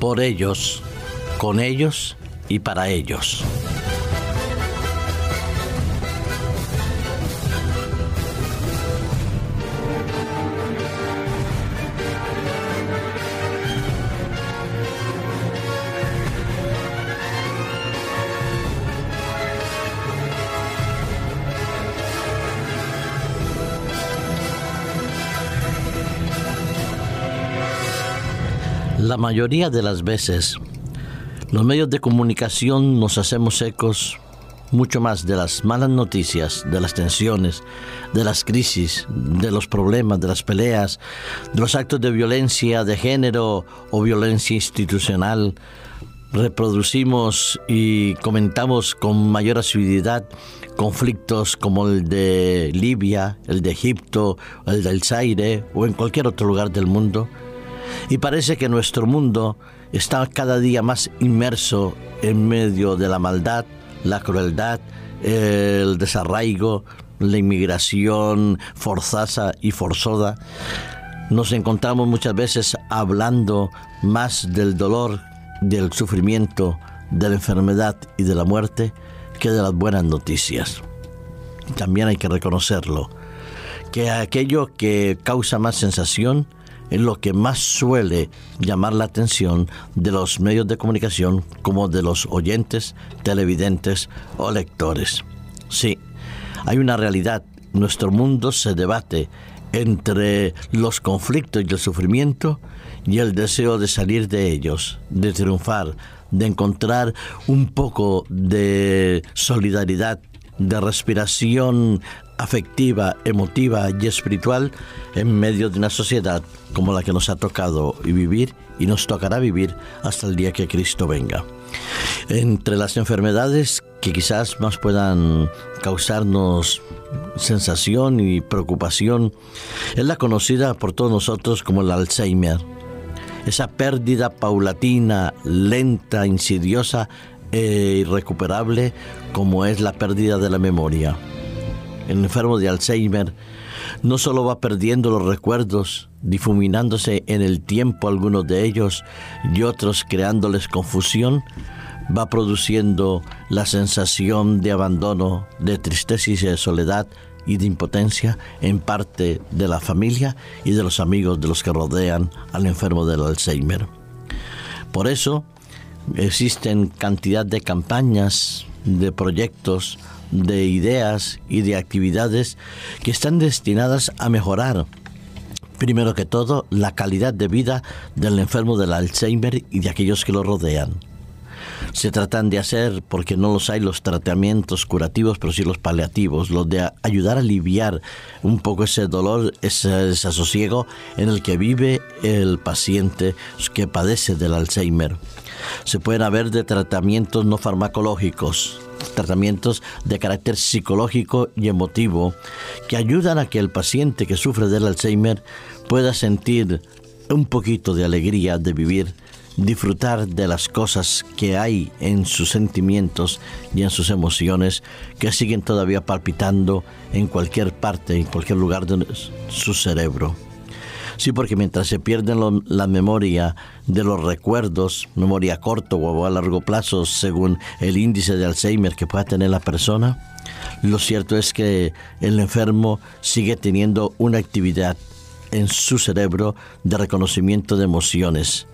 por ellos, con ellos y para ellos. La mayoría de las veces, los medios de comunicación nos hacemos ecos mucho más de las malas noticias, de las tensiones, de las crisis, de los problemas, de las peleas, de los actos de violencia de género o violencia institucional. Reproducimos y comentamos con mayor asiduidad conflictos como el de Libia, el de Egipto, el del Zaire o en cualquier otro lugar del mundo y parece que nuestro mundo está cada día más inmerso en medio de la maldad, la crueldad, el desarraigo, la inmigración forzada y forzada. Nos encontramos muchas veces hablando más del dolor, del sufrimiento, de la enfermedad y de la muerte que de las buenas noticias. También hay que reconocerlo, que aquello que causa más sensación es lo que más suele llamar la atención de los medios de comunicación como de los oyentes, televidentes o lectores. Sí, hay una realidad. Nuestro mundo se debate entre los conflictos y el sufrimiento y el deseo de salir de ellos, de triunfar, de encontrar un poco de solidaridad, de respiración afectiva, emotiva y espiritual en medio de una sociedad como la que nos ha tocado vivir y nos tocará vivir hasta el día que Cristo venga. Entre las enfermedades que quizás más puedan causarnos sensación y preocupación es la conocida por todos nosotros como el Alzheimer. Esa pérdida paulatina, lenta, insidiosa e irrecuperable como es la pérdida de la memoria el enfermo de Alzheimer no solo va perdiendo los recuerdos, difuminándose en el tiempo algunos de ellos y otros creándoles confusión, va produciendo la sensación de abandono, de tristeza y de soledad y de impotencia en parte de la familia y de los amigos de los que rodean al enfermo del Alzheimer. Por eso existen cantidad de campañas, de proyectos, de ideas y de actividades que están destinadas a mejorar primero que todo, la calidad de vida del enfermo del Alzheimer y de aquellos que lo rodean. Se tratan de hacer, porque no los hay los tratamientos curativos, pero sí los paliativos, los de ayudar a aliviar un poco ese dolor, ese desasosiego en el que vive el paciente que padece del Alzheimer. Se pueden haber de tratamientos no farmacológicos, tratamientos de carácter psicológico y emotivo que ayudan a que el paciente que sufre del Alzheimer pueda sentir un poquito de alegría de vivir, disfrutar de las cosas que hay en sus sentimientos y en sus emociones que siguen todavía palpitando en cualquier parte, en cualquier lugar de su cerebro. Sí, porque mientras se pierde la memoria de los recuerdos, memoria a corto o a largo plazo, según el índice de Alzheimer que pueda tener la persona, lo cierto es que el enfermo sigue teniendo una actividad en su cerebro de reconocimiento de emociones.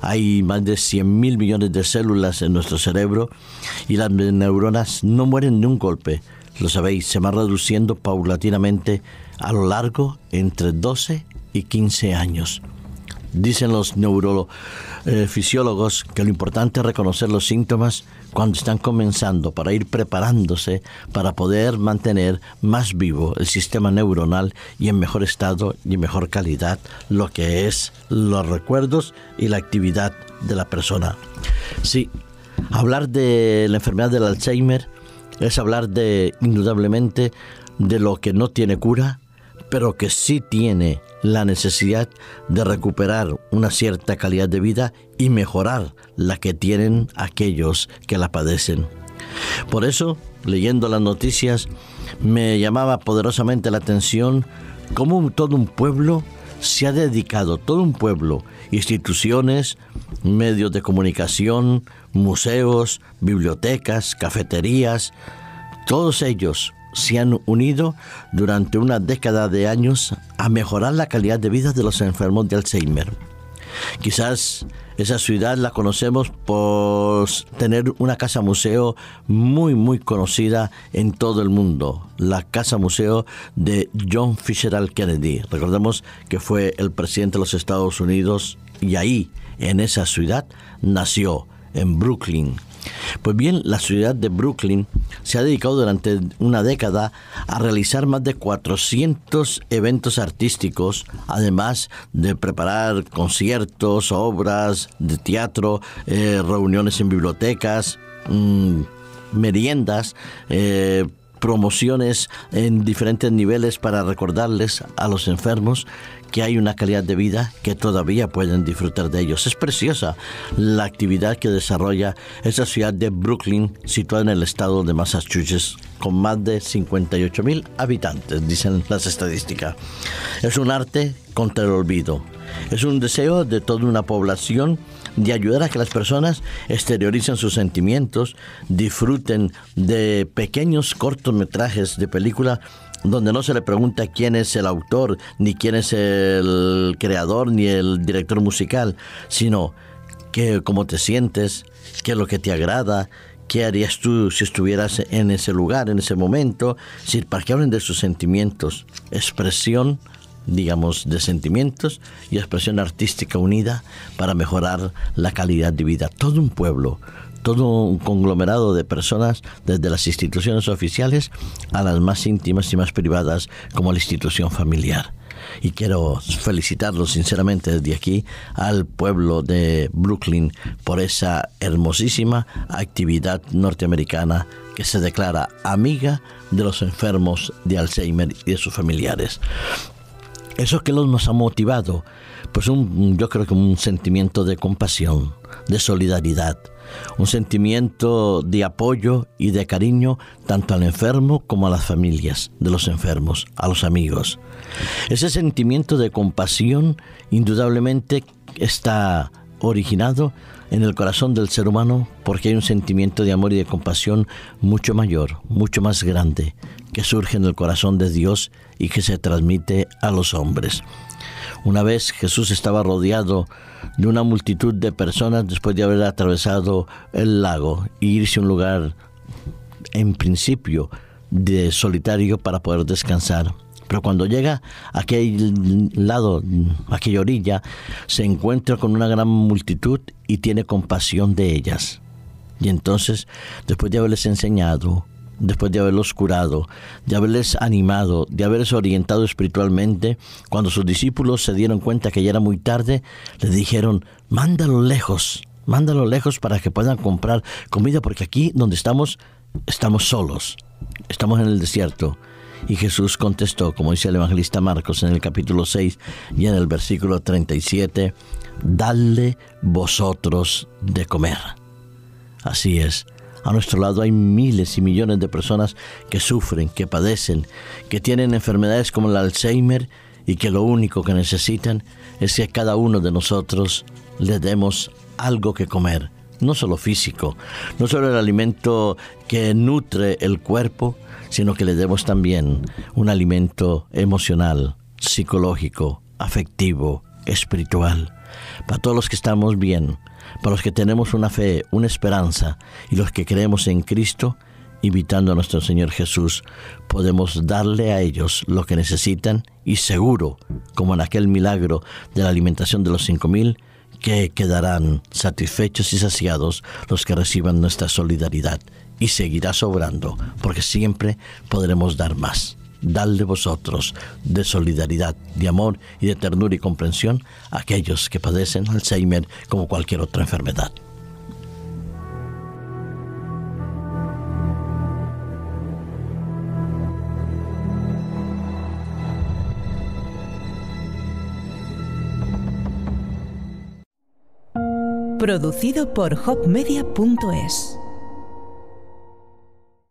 Hay más de 100 mil millones de células en nuestro cerebro y las neuronas no mueren de un golpe. Lo sabéis, se van reduciendo paulatinamente a lo largo entre 12 y 15 años. Dicen los neurofisiólogos que lo importante es reconocer los síntomas cuando están comenzando para ir preparándose para poder mantener más vivo el sistema neuronal y en mejor estado y mejor calidad lo que es los recuerdos y la actividad de la persona. Sí, hablar de la enfermedad del Alzheimer es hablar de indudablemente de lo que no tiene cura, pero que sí tiene la necesidad de recuperar una cierta calidad de vida y mejorar la que tienen aquellos que la padecen. Por eso, leyendo las noticias, me llamaba poderosamente la atención cómo todo un pueblo se ha dedicado todo un pueblo, instituciones, medios de comunicación, museos, bibliotecas, cafeterías, todos ellos se han unido durante una década de años a mejorar la calidad de vida de los enfermos de Alzheimer. Quizás esa ciudad la conocemos por tener una casa museo muy muy conocida en todo el mundo, la casa museo de John Fitzgerald Kennedy. Recordemos que fue el presidente de los Estados Unidos y ahí, en esa ciudad, nació, en Brooklyn, pues bien, la ciudad de Brooklyn se ha dedicado durante una década a realizar más de 400 eventos artísticos, además de preparar conciertos, obras de teatro, eh, reuniones en bibliotecas, mm, meriendas, eh, promociones en diferentes niveles para recordarles a los enfermos que hay una calidad de vida que todavía pueden disfrutar de ellos. Es preciosa la actividad que desarrolla esa ciudad de Brooklyn, situada en el estado de Massachusetts, con más de 58 mil habitantes, dicen las estadísticas. Es un arte contra el olvido. Es un deseo de toda una población de ayudar a que las personas exterioricen sus sentimientos, disfruten de pequeños cortometrajes de película donde no se le pregunta quién es el autor, ni quién es el creador, ni el director musical, sino que, cómo te sientes, qué es lo que te agrada, qué harías tú si estuvieras en ese lugar, en ese momento, si, para que hablen de sus sentimientos, expresión, digamos, de sentimientos y expresión artística unida para mejorar la calidad de vida. Todo un pueblo, todo un conglomerado de personas, desde las instituciones oficiales a las más íntimas y más privadas, como la institución familiar. Y quiero felicitarlo sinceramente desde aquí al pueblo de Brooklyn por esa hermosísima actividad norteamericana que se declara amiga de los enfermos de Alzheimer y de sus familiares. Eso que nos ha motivado, pues un, yo creo que un sentimiento de compasión, de solidaridad, un sentimiento de apoyo y de cariño tanto al enfermo como a las familias de los enfermos, a los amigos. Ese sentimiento de compasión indudablemente está originado en el corazón del ser humano porque hay un sentimiento de amor y de compasión mucho mayor, mucho más grande, que surge en el corazón de Dios y que se transmite a los hombres. Una vez Jesús estaba rodeado de una multitud de personas después de haber atravesado el lago e irse a un lugar en principio de solitario para poder descansar. Pero cuando llega a aquel lado, a aquella orilla, se encuentra con una gran multitud y tiene compasión de ellas. Y entonces, después de haberles enseñado, después de haberlos curado, de haberles animado, de haberles orientado espiritualmente, cuando sus discípulos se dieron cuenta que ya era muy tarde, les dijeron, mándalo lejos, mándalo lejos para que puedan comprar comida, porque aquí donde estamos, estamos solos, estamos en el desierto. Y Jesús contestó, como dice el evangelista Marcos en el capítulo 6 y en el versículo 37, Dadle vosotros de comer. Así es, a nuestro lado hay miles y millones de personas que sufren, que padecen, que tienen enfermedades como el Alzheimer y que lo único que necesitan es que cada uno de nosotros le demos algo que comer, no solo físico, no solo el alimento que nutre el cuerpo, sino que le demos también un alimento emocional, psicológico, afectivo, espiritual. Para todos los que estamos bien, para los que tenemos una fe, una esperanza y los que creemos en Cristo, invitando a nuestro Señor Jesús, podemos darle a ellos lo que necesitan y seguro, como en aquel milagro de la alimentación de los cinco mil, que quedarán satisfechos y saciados los que reciban nuestra solidaridad y seguirá sobrando, porque siempre podremos dar más dadle vosotros de solidaridad, de amor y de ternura y comprensión a aquellos que padecen Alzheimer como cualquier otra enfermedad. Producido por hopmedia.es